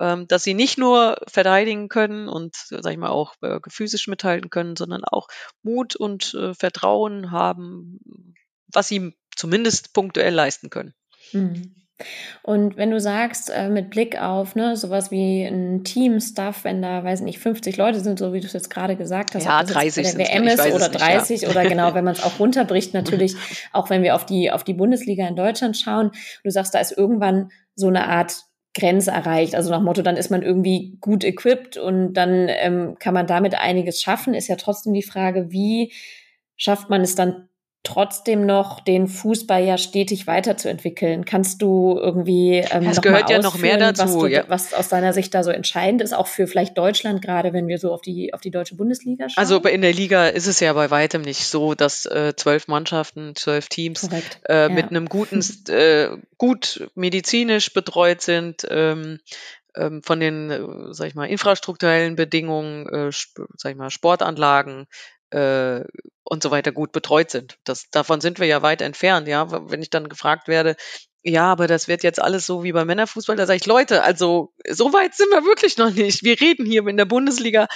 ähm, dass sie nicht nur verteidigen können und, sag ich mal, auch äh, physisch mithalten können, sondern auch Mut und äh, Vertrauen haben, was sie zumindest punktuell leisten können. Mhm. Und wenn du sagst, äh, mit Blick auf ne, sowas wie ein Team-Stuff, wenn da, weiß nicht, 50 Leute sind, so wie du es jetzt gerade gesagt hast, ja, ob das 30 bei der WM ist oder 30 nicht, ja. oder genau, wenn man es auch runterbricht, natürlich, auch wenn wir auf die, auf die Bundesliga in Deutschland schauen, du sagst, da ist irgendwann so eine Art Grenze erreicht. Also nach Motto, dann ist man irgendwie gut equipped und dann ähm, kann man damit einiges schaffen. Ist ja trotzdem die Frage, wie schafft man es dann trotzdem noch den Fußball ja stetig weiterzuentwickeln. Kannst du irgendwie ähm, es noch gehört ja noch mehr dazu, was, du, ja. was aus deiner Sicht da so entscheidend ist, auch für vielleicht Deutschland, gerade wenn wir so auf die auf die deutsche Bundesliga schauen? Also in der Liga ist es ja bei weitem nicht so, dass äh, zwölf Mannschaften, zwölf Teams äh, Ja. mit einem guten, äh, gut medizinisch betreut sind, ähm, ähm, von den, äh, sag ich mal, infrastrukturellen Bedingungen, äh, sag ich mal, Sportanlagen äh, und so weiter gut betreut sind. Das, davon sind wir ja weit entfernt, ja. Wenn ich dann gefragt werde, ja, aber das wird jetzt alles so wie beim Männerfußball, da sage ich, Leute, also so weit sind wir wirklich noch nicht. Wir reden hier in der Bundesliga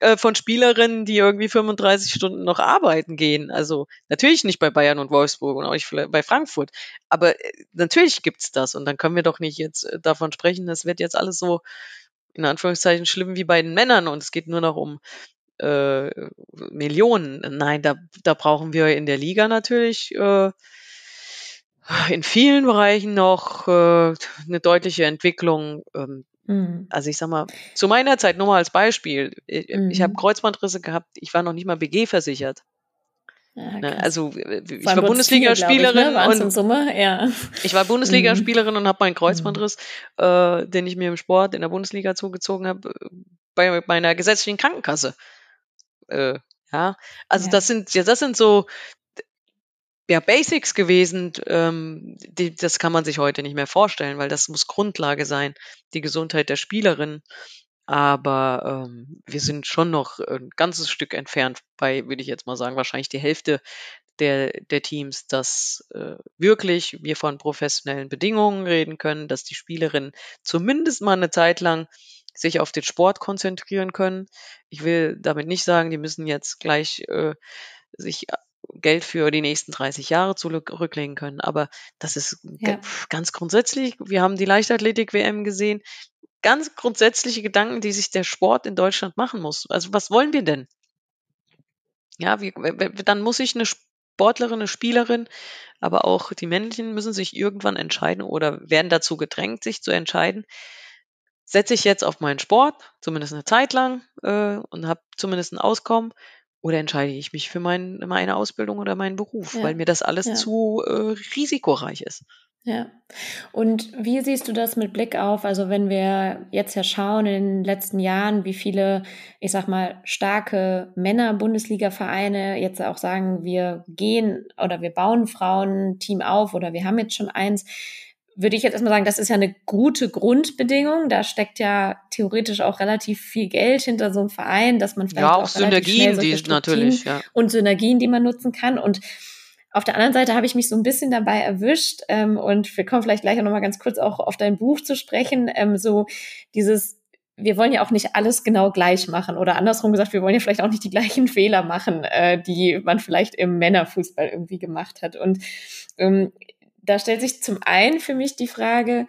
äh, von Spielerinnen, die irgendwie 35 Stunden noch arbeiten gehen. Also natürlich nicht bei Bayern und Wolfsburg und auch nicht bei Frankfurt. Aber äh, natürlich gibt's das. Und dann können wir doch nicht jetzt äh, davon sprechen, das wird jetzt alles so in Anführungszeichen schlimm wie bei den Männern und es geht nur noch um äh, Millionen. Nein, da, da brauchen wir in der Liga natürlich äh, in vielen Bereichen noch äh, eine deutliche Entwicklung. Ähm, Mhm. also ich sag mal, zu meiner Zeit nur mal als Beispiel. Ich, ich habe Mhm. Kreuzbandrisse gehabt, ich war noch nicht mal BG versichert. Ja, Ne? Also äh, ich war Bundesligaspielerin ne? Waren's in und Summe, ja. ich war Bundesligaspielerin und habe meinen Mhm. Kreuzbandriss, äh, den ich mir im Sport in der Bundesliga zugezogen habe, bei meiner gesetzlichen Krankenkasse. Äh, ja, also Ja. das sind ja das sind so ja Basics gewesen, ähm, die, das kann man sich heute nicht mehr vorstellen, weil das muss Grundlage sein, die Gesundheit der Spielerin. Aber ähm, wir sind schon noch ein ganzes Stück entfernt bei, würde ich jetzt mal sagen, wahrscheinlich die Hälfte der, der Teams, dass äh, wirklich wir von professionellen Bedingungen reden können, dass die Spielerinnen zumindest mal eine Zeit lang sich auf den Sport konzentrieren können. Ich will damit nicht sagen, die müssen jetzt gleich äh, sich Geld für die nächsten 30 Jahre zurücklegen können. Aber das ist Ja. ga- ganz grundsätzlich. Wir haben die Leichtathletik-WM gesehen. Ganz grundsätzliche Gedanken, die sich der Sport in Deutschland machen muss. Also was wollen wir denn? Ja, wie, dann muss sich eine Sportlerin, eine Spielerin, aber auch die Männchen müssen sich irgendwann entscheiden oder werden dazu gedrängt, sich zu entscheiden. Setze ich jetzt auf meinen Sport, zumindest eine Zeit lang, äh, und habe zumindest ein Auskommen, oder entscheide ich mich für mein, meine Ausbildung oder meinen Beruf, Ja. weil mir das alles Ja. zu äh, risikoreich ist. Ja. Und wie siehst du das mit Blick auf, also wenn wir jetzt ja schauen in den letzten Jahren, wie viele, ich sag mal, starke Männer-Bundesliga-Vereine jetzt auch sagen, wir gehen oder wir bauen Frauenteam auf oder wir haben jetzt schon eins, würde ich jetzt erstmal sagen, das ist ja eine gute Grundbedingung. Da steckt ja theoretisch auch relativ viel Geld hinter so einem Verein, dass man vielleicht Ja, auch, auch Synergien, die natürlich, ja. und Synergien, die man nutzen kann. Und auf der anderen Seite habe ich mich so ein bisschen dabei erwischt ähm, und wir kommen vielleicht gleich auch noch mal ganz kurz auch auf dein Buch zu sprechen. Ähm, so dieses, wir wollen ja auch nicht alles genau gleich machen oder andersrum gesagt, wir wollen ja vielleicht auch nicht die gleichen Fehler machen, äh, die man vielleicht im Männerfußball irgendwie gemacht hat. Und ähm, da stellt sich zum einen für mich die Frage,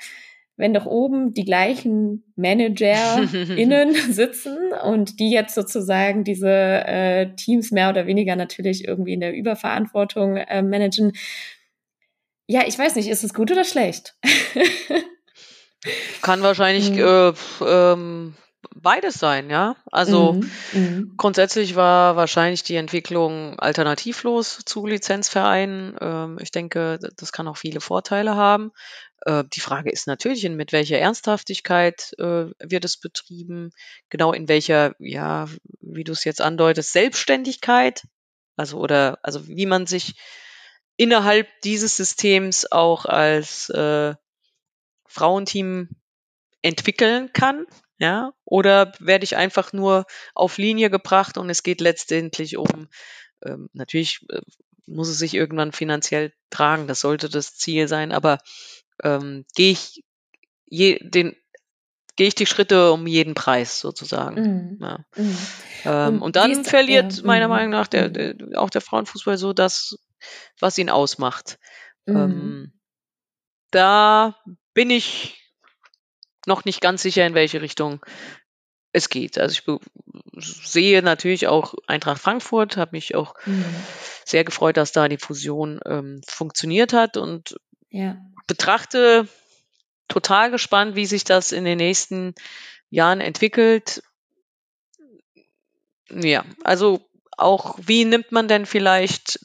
wenn doch oben die gleichen ManagerInnen sitzen und die jetzt sozusagen diese äh, Teams mehr oder weniger natürlich irgendwie in der Überverantwortung äh, managen. Ja, ich weiß nicht, ist es gut oder schlecht? Kann wahrscheinlich Mhm. äh, ähm, beides sein, ja. Also Mhm, mhm. grundsätzlich war wahrscheinlich die Entwicklung alternativlos zu Lizenzvereinen. Ähm, ich denke, das kann auch viele Vorteile haben. Äh, die Frage ist natürlich, mit welcher Ernsthaftigkeit äh, wird es betrieben, genau in welcher, ja, wie du es jetzt andeutest, Selbstständigkeit, also oder also wie man sich innerhalb dieses Systems auch als äh, Frauenteam entwickeln kann, ja, oder werde ich einfach nur auf Linie gebracht und es geht letztendlich um, ähm, natürlich äh, muss es sich irgendwann finanziell tragen, das sollte das Ziel sein, aber ähm, gehe ich je, den, gehe ich die Schritte um jeden Preis sozusagen. Mhm. Ja. Mhm. Ähm, Und und dann verliert ja, meiner mhm, Meinung nach der, mhm. der, auch der Frauenfußball so das, was ihn ausmacht. Mhm. Ähm, da bin ich noch nicht ganz sicher, in welche Richtung es geht. Also ich sehe natürlich auch Eintracht Frankfurt, habe mich auch Mhm. sehr gefreut, dass da die Fusion ähm, funktioniert hat und Ja. betrachte total gespannt, wie sich das in den nächsten Jahren entwickelt. Ja, also auch wie nimmt man denn vielleicht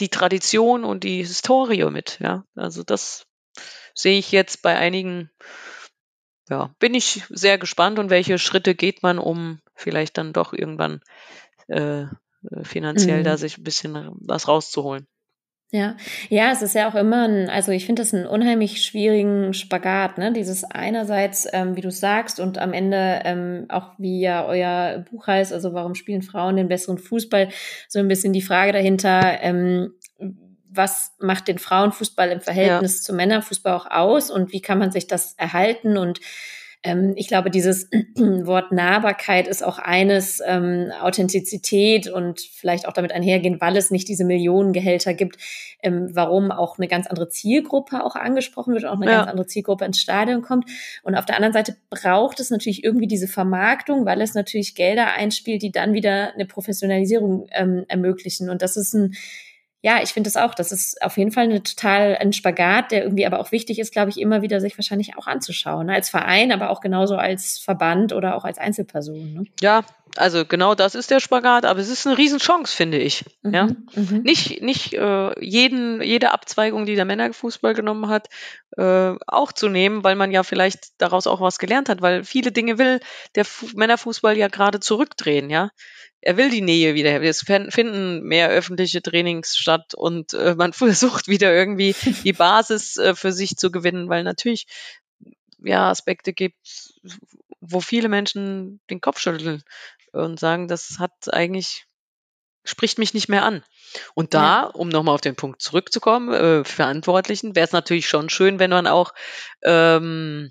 die Tradition und die Historie mit. Ja, also das sehe ich jetzt bei einigen. Ja, bin ich sehr gespannt und welche Schritte geht man, um vielleicht dann doch irgendwann äh, finanziell mhm. da sich ein bisschen was rauszuholen. Ja, ja, es ist ja auch immer ein, also ich finde das einen unheimlich schwierigen Spagat, ne? Dieses einerseits, ähm, wie du sagst, und am Ende ähm, auch wie ja euer Buch heißt, also warum spielen Frauen den besseren Fußball, so ein bisschen die Frage dahinter, ähm, was macht den Frauenfußball im Verhältnis ja. zum Männerfußball auch aus und wie kann man sich das erhalten und ähm, ich glaube, dieses Wort Nahbarkeit ist auch eines, ähm, Authentizität und vielleicht auch damit einhergehen, weil es nicht diese Millionengehälter gibt, ähm, warum auch eine ganz andere Zielgruppe auch angesprochen wird, auch eine ja. ganz andere Zielgruppe ins Stadion kommt. Und auf der anderen Seite braucht es natürlich irgendwie diese Vermarktung, weil es natürlich Gelder einspielt, die dann wieder eine Professionalisierung ähm, ermöglichen. Und das ist ein ja, ich finde es auch. Das ist auf jeden Fall eine total ein Spagat, der irgendwie aber auch wichtig ist, glaube ich, immer wieder sich wahrscheinlich auch anzuschauen. Ne? Als Verein, aber auch genauso als Verband oder auch als Einzelperson. Ne? Ja, also genau das ist der Spagat, aber es ist eine Riesenchance, finde ich. Mhm, ja? Mhm. Nicht, nicht äh, jeden, jede Abzweigung, die der Männerfußball genommen hat, äh, auch zu nehmen, weil man ja vielleicht daraus auch was gelernt hat, weil viele Dinge will der Fu Männerfußball ja gerade zurückdrehen, ja er will die Nähe wieder. Es finden mehr öffentliche Trainings statt und äh, man versucht wieder irgendwie die Basis äh, für sich zu gewinnen, weil natürlich ja Aspekte gibt, wo viele Menschen den Kopf schütteln und sagen, das hat eigentlich spricht mich nicht mehr an. Und da, ja. um nochmal auf den Punkt zurückzukommen, äh, Verantwortlichen, wäre es natürlich schon schön, wenn man auch ähm,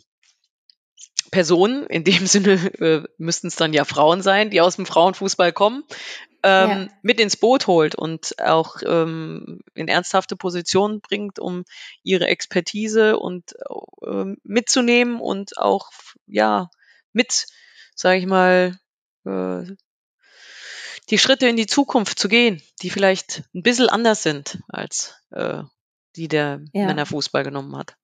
Personen, in dem Sinne äh, müssten es dann ja Frauen sein, die aus dem Frauenfußball kommen, ähm, ja. mit ins Boot holt und auch ähm, in ernsthafte Positionen bringt, um ihre Expertise und äh, mitzunehmen und auch ja mit, sage ich mal, äh, die Schritte in die Zukunft zu gehen, die vielleicht ein bisschen anders sind als äh, die der ja. Männerfußball genommen hat.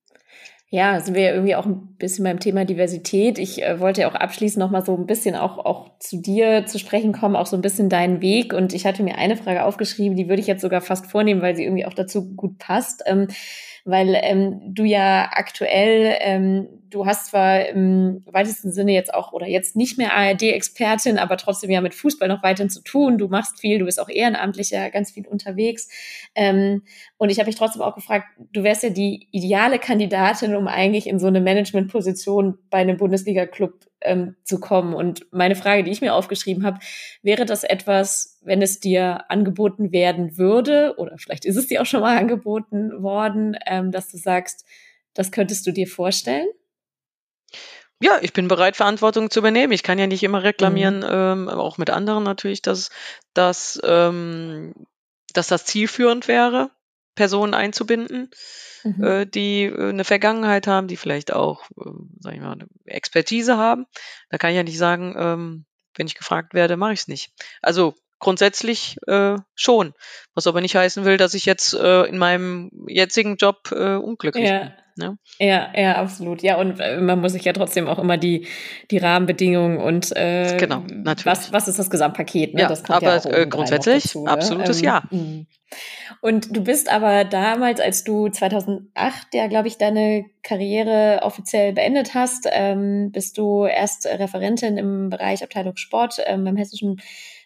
Ja, sind wir ja irgendwie auch ein bisschen beim Thema Diversität. Ich äh, wollte ja auch abschließend noch mal so ein bisschen auch, auch zu dir zu sprechen kommen, auch so ein bisschen deinen Weg. Und ich hatte mir eine Frage aufgeschrieben, die würde ich jetzt sogar fast vornehmen, weil sie irgendwie auch dazu gut passt. Ähm, weil ähm, du ja aktuell, ähm, du hast zwar im weitesten Sinne jetzt auch oder jetzt nicht mehr ARD-Expertin, aber trotzdem ja mit Fußball noch weiterhin zu tun. Du machst viel, du bist auch ehrenamtlich ja ganz viel unterwegs. Ähm, und ich habe mich trotzdem auch gefragt, du wärst ja die ideale Kandidatin, um eigentlich in so eine Managementposition bei einem Bundesliga-Club ähm, zu kommen. Und meine Frage, die ich mir aufgeschrieben habe, wäre das etwas, wenn es dir angeboten werden würde, oder vielleicht ist es dir auch schon mal angeboten worden, ähm, dass du sagst, das könntest du dir vorstellen? Ja, ich bin bereit, Verantwortung zu übernehmen. Ich kann ja nicht immer reklamieren, mhm. ähm, auch mit anderen natürlich, dass, dass, ähm, dass das zielführend wäre, Personen einzubinden mhm. äh, die äh, eine Vergangenheit haben, die vielleicht auch, äh, sag ich mal, eine Expertise haben. Da kann ich ja nicht sagen, ähm, wenn ich gefragt werde, mache ich es nicht. Also grundsätzlich äh, schon. Was aber nicht heißen will, dass ich jetzt äh, in meinem jetzigen Job äh, unglücklich ja. bin. Ne? Ja, ja, absolut. Ja, und äh, man muss sich ja trotzdem auch immer die, die Rahmenbedingungen und äh, genau, natürlich. Was, was ist das Gesamtpaket? Ne? Ja, das aber ja äh, grundsätzlich dazu, ne? absolutes ähm, Ja. Und du bist aber damals, als du 2008 ja, glaube ich, deine Karriere offiziell beendet hast, ähm, bist du erst Referentin im Bereich Abteilung Sport ähm, beim Hessischen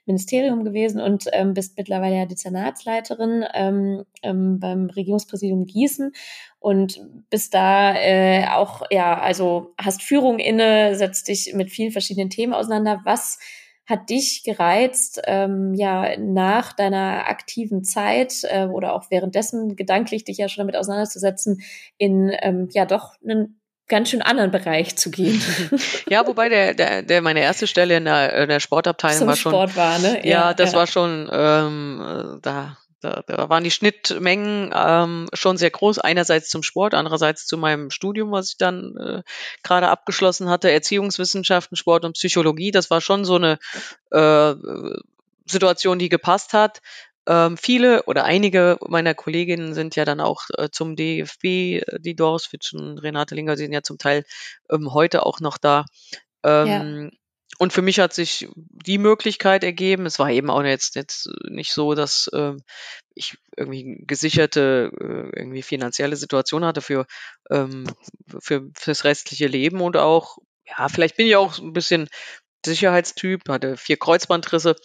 Ministerium gewesen und ähm, bist mittlerweile ja Dezernatsleiterin ähm, ähm, beim Regierungspräsidium Gießen und bist da äh, auch, ja, also hast Führung inne, setzt dich mit vielen verschiedenen Themen auseinander. Was hat dich gereizt, ähm, ja, nach deiner aktiven Zeit äh, oder auch währenddessen gedanklich dich ja schon damit auseinanderzusetzen, in ähm, ja doch einen ganz schön anderen Bereich zu gehen. Ja, wobei der, der, der meine erste Stelle in der, in der Sportabteilung Zum war schon. Sport war, ne? Ja, ja das ja. war schon ähm, da. Da, da waren die Schnittmengen ähm, schon sehr groß. Einerseits zum Sport, andererseits zu meinem Studium, was ich dann äh, gerade abgeschlossen hatte, Erziehungswissenschaften, Sport und Psychologie. Das war schon so eine äh, Situation, die gepasst hat. Ähm, viele oder einige meiner Kolleginnen sind ja dann auch äh, zum DFB, äh, die Doris Fitsch und Renate Linger sind ja zum Teil ähm, heute auch noch da. Ähm, und für mich hat sich die Möglichkeit ergeben. Es war eben auch jetzt, jetzt nicht so, dass ähm, ich irgendwie gesicherte äh, irgendwie finanzielle Situation hatte für ähm, für fürs restliche Leben und auch ja vielleicht bin ich auch ein bisschen Sicherheitstyp, hatte vier Kreuzbandrisse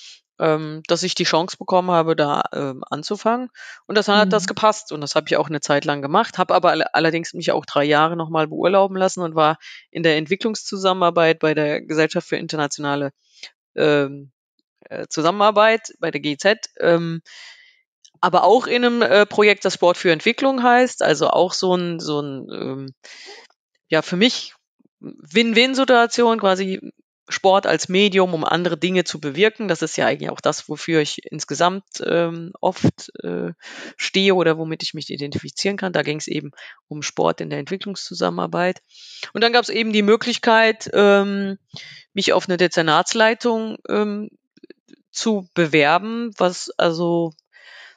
ähm, dass ich die Chance bekommen habe, da ähm, anzufangen. Und das hat mhm. das gepasst und das habe ich auch eine Zeit lang gemacht, habe aber all allerdings mich auch drei Jahre nochmal beurlauben lassen und war in der Entwicklungszusammenarbeit bei der Gesellschaft für internationale ähm, äh, Zusammenarbeit, bei der GZ. Ähm, aber auch in einem äh, Projekt, das Sport für Entwicklung heißt, also auch so ein, so ein ähm, ja, für mich Win-Win-Situation, quasi Sport als Medium, um andere Dinge zu bewirken. Das ist ja eigentlich auch das, wofür ich insgesamt ähm, oft äh, stehe oder womit ich mich identifizieren kann. Da ging es eben um Sport in der Entwicklungszusammenarbeit. Und dann gab es eben die Möglichkeit, ähm, mich auf eine Dezernatsleitung ähm, zu bewerben, was also,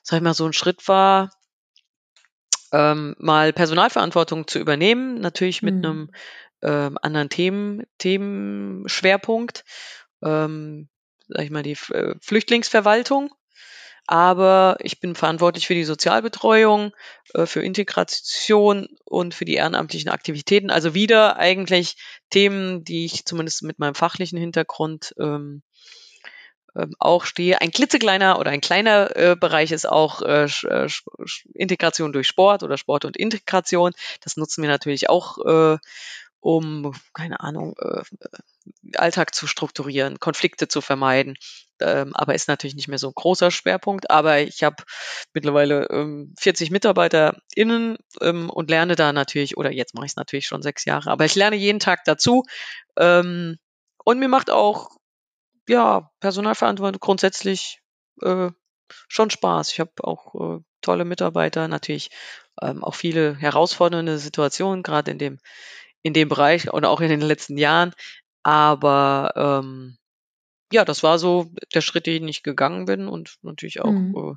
sag ich mal, so ein Schritt war, ähm, mal Personalverantwortung zu übernehmen, natürlich mit mhm. einem ähm, anderen Themen, Themenschwerpunkt, ähm, sag ich mal, die äh, Flüchtlingsverwaltung. Aber ich bin verantwortlich für die Sozialbetreuung, äh, für Integration und für die ehrenamtlichen Aktivitäten. Also wieder eigentlich Themen, die ich zumindest mit meinem fachlichen Hintergrund ähm, ähm, auch stehe. Ein klitzekleiner oder ein kleiner äh, Bereich ist auch äh, äh Integration durch Sport oder Sport und Integration. Das nutzen wir natürlich auch äh, um, keine Ahnung, äh, Alltag zu strukturieren, Konflikte zu vermeiden. Ähm, aber ist natürlich nicht mehr so ein großer Schwerpunkt. Aber ich habe mittlerweile ähm, 40 MitarbeiterInnen ähm, und lerne da natürlich, oder jetzt mache ich es natürlich schon sechs Jahre, aber ich lerne jeden Tag dazu. Ähm, und mir macht auch, ja, Personalverantwortung grundsätzlich äh, schon Spaß. Ich habe auch äh, tolle Mitarbeiter, natürlich ähm, auch viele herausfordernde Situationen, gerade in dem in dem Bereich und auch in den letzten Jahren. Aber ähm, ja, das war so der Schritt, den ich gegangen bin und natürlich auch mhm. äh,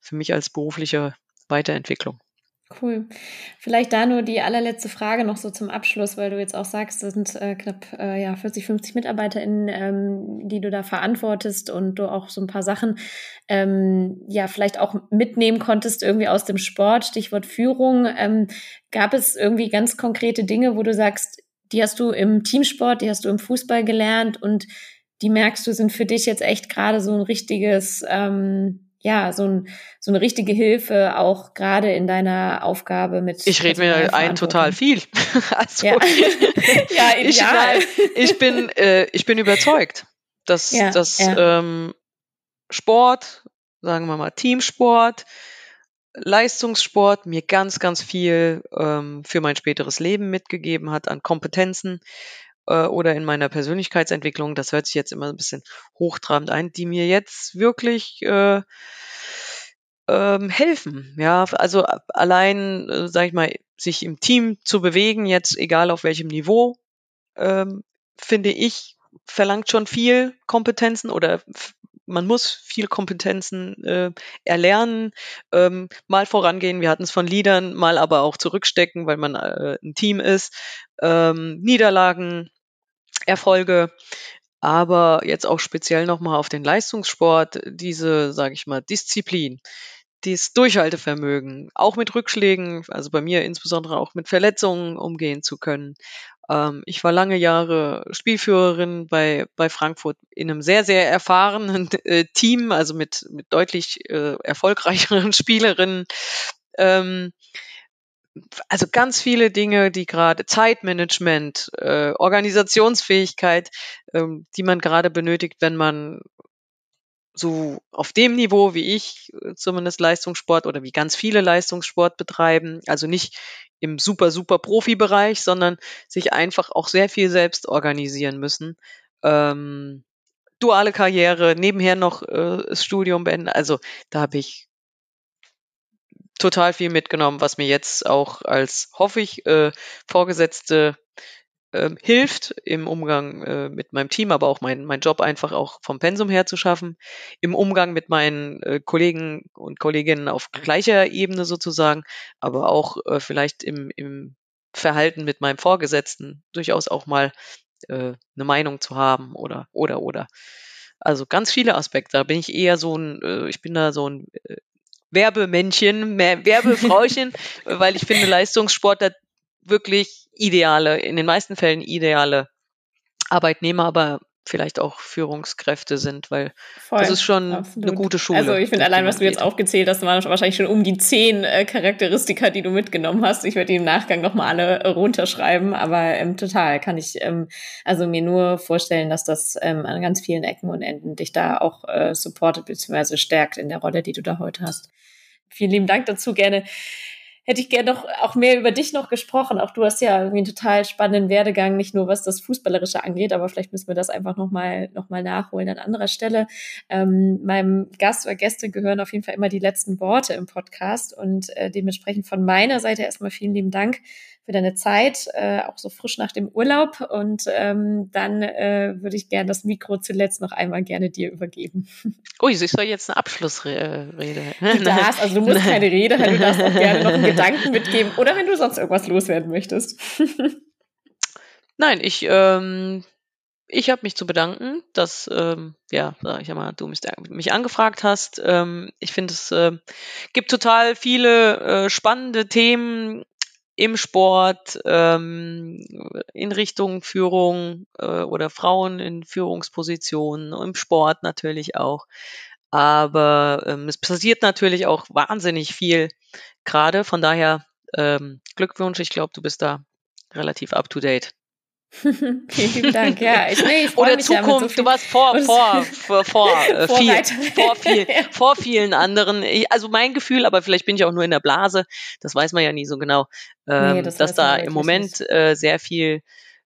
für mich als berufliche Weiterentwicklung. Cool. Vielleicht da nur die allerletzte Frage noch so zum Abschluss, weil du jetzt auch sagst, das sind äh, knapp äh, ja, 40, 50 MitarbeiterInnen, ähm, die du da verantwortest und du auch so ein paar Sachen ähm, ja vielleicht auch mitnehmen konntest irgendwie aus dem Sport, Stichwort Führung. Ähm, gab es irgendwie ganz konkrete Dinge, wo du sagst, die hast du im Teamsport, die hast du im Fußball gelernt und die merkst du, sind für dich jetzt echt gerade so ein richtiges ähm, ja, so, ein, so eine richtige Hilfe, auch gerade in deiner Aufgabe mit. Ich rede mir ein total viel. also, ja. ja, ideal. Ich, ich, bin, äh, ich bin überzeugt, dass, ja, dass ja. Ähm, Sport, sagen wir mal Teamsport, Leistungssport mir ganz, ganz viel ähm, für mein späteres Leben mitgegeben hat an Kompetenzen, äh, oder in meiner Persönlichkeitsentwicklung, das hört sich jetzt immer ein bisschen hochtrabend ein, die mir jetzt wirklich äh, ähm, helfen. Ja, also allein, äh, sag ich mal, sich im Team zu bewegen, jetzt egal auf welchem Niveau, ähm, finde ich, verlangt schon viel Kompetenzen oder man muss viel Kompetenzen äh, erlernen, ähm, mal vorangehen. Wir hatten es von Liedern, mal aber auch zurückstecken, weil man äh, ein Team ist. Ähm, Niederlagen Erfolge, aber jetzt auch speziell nochmal auf den Leistungssport, diese, sage ich mal, Disziplin, dieses Durchhaltevermögen, auch mit Rückschlägen, also bei mir insbesondere auch mit Verletzungen umgehen zu können. Ähm, ich war lange Jahre Spielführerin bei, bei Frankfurt in einem sehr, sehr erfahrenen äh, Team, also mit, mit deutlich äh, erfolgreicheren Spielerinnen. Ähm, also ganz viele Dinge, die gerade Zeitmanagement, äh, Organisationsfähigkeit, ähm, die man gerade benötigt, wenn man so auf dem Niveau wie ich äh, zumindest Leistungssport oder wie ganz viele Leistungssport betreiben, also nicht im super, super Profibereich, sondern sich einfach auch sehr viel selbst organisieren müssen. Ähm, duale Karriere, nebenher noch äh, das Studium beenden. Also da habe ich total viel mitgenommen, was mir jetzt auch als, hoffe ich, äh, Vorgesetzte äh, hilft im Umgang äh, mit meinem Team, aber auch mein, mein Job einfach auch vom Pensum her zu schaffen, im Umgang mit meinen äh, Kollegen und Kolleginnen auf gleicher Ebene sozusagen, aber auch äh, vielleicht im, im Verhalten mit meinem Vorgesetzten durchaus auch mal äh, eine Meinung zu haben oder, oder, oder. Also ganz viele Aspekte. Da bin ich eher so ein, äh, ich bin da so ein äh, Werbemännchen, Werbefrauchen, weil ich finde Leistungssport da wirklich ideale, in den meisten Fällen ideale Arbeitnehmer, aber vielleicht auch Führungskräfte sind, weil Voll, das ist schon absolut. eine gute Schule. Also ich finde allein, was du jetzt aufgezählt hast, waren wahrscheinlich schon um die zehn äh, Charakteristika, die du mitgenommen hast. Ich werde die im Nachgang nochmal alle äh, runterschreiben, aber ähm, total kann ich ähm, also mir nur vorstellen, dass das ähm, an ganz vielen Ecken und Enden dich da auch äh, supportet bzw. stärkt in der Rolle, die du da heute hast. Vielen lieben Dank dazu. Gerne hätte ich gerne noch auch mehr über dich noch gesprochen. Auch du hast ja irgendwie einen total spannenden Werdegang, nicht nur was das Fußballerische angeht, aber vielleicht müssen wir das einfach nochmal noch mal nachholen an anderer Stelle. Ähm, meinem Gast oder Gäste gehören auf jeden Fall immer die letzten Worte im Podcast und äh, dementsprechend von meiner Seite erstmal vielen lieben Dank für deine Zeit, äh, auch so frisch nach dem Urlaub. Und ähm, dann äh, würde ich gerne das Mikro zuletzt noch einmal gerne dir übergeben. Ui, ich soll jetzt eine Abschlussrede. Du darfst, also du musst keine Rede halten, du darfst auch gerne noch einen Gedanken mitgeben oder wenn du sonst irgendwas loswerden möchtest. Nein, ich, ähm, ich habe mich zu bedanken, dass, ähm, ja, sag ich mal, du mich, mich angefragt hast. Ähm, ich finde, es äh, gibt total viele äh, spannende Themen, im Sport, ähm, in Richtung Führung äh, oder Frauen in Führungspositionen, im Sport natürlich auch. Aber ähm, es passiert natürlich auch wahnsinnig viel gerade. Von daher ähm, Glückwunsch. Ich glaube, du bist da relativ up to date. Vielen Dank. Ja, ich, nee, ich Oder mich Zukunft, ja so du warst vor, vor, vor, vor, äh, viel, vor, viel, vor vielen anderen. Also mein Gefühl, aber vielleicht bin ich auch nur in der Blase, das weiß man ja nie so genau, ähm, nee, das dass da im Moment äh, sehr viel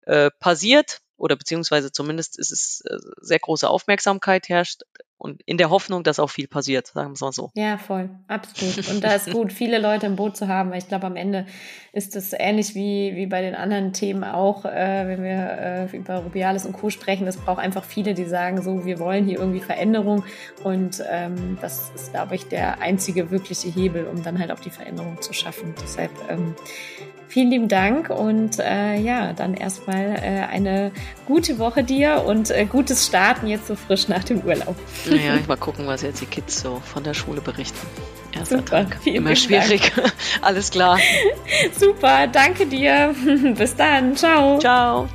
äh, passiert oder beziehungsweise zumindest ist es äh, sehr große Aufmerksamkeit herrscht und in der Hoffnung, dass auch viel passiert, sagen wir es mal so. Ja, voll, absolut. Und da ist gut, viele Leute im Boot zu haben, weil ich glaube, am Ende ist es ähnlich wie, wie bei den anderen Themen auch, äh, wenn wir äh, über Rubiales und Co. sprechen, es braucht einfach viele, die sagen, so, wir wollen hier irgendwie Veränderung und ähm, das ist, glaube ich, der einzige wirkliche Hebel, um dann halt auch die Veränderung zu schaffen. Deshalb ähm, Vielen lieben Dank und äh, ja, dann erstmal äh, eine gute Woche dir und äh, gutes Starten jetzt so frisch nach dem Urlaub. Naja, ich mal gucken, was jetzt die Kids so von der Schule berichten. Erster Super, Tag. Immer schwierig. Alles klar. Super, danke dir. Bis dann. Ciao. Ciao.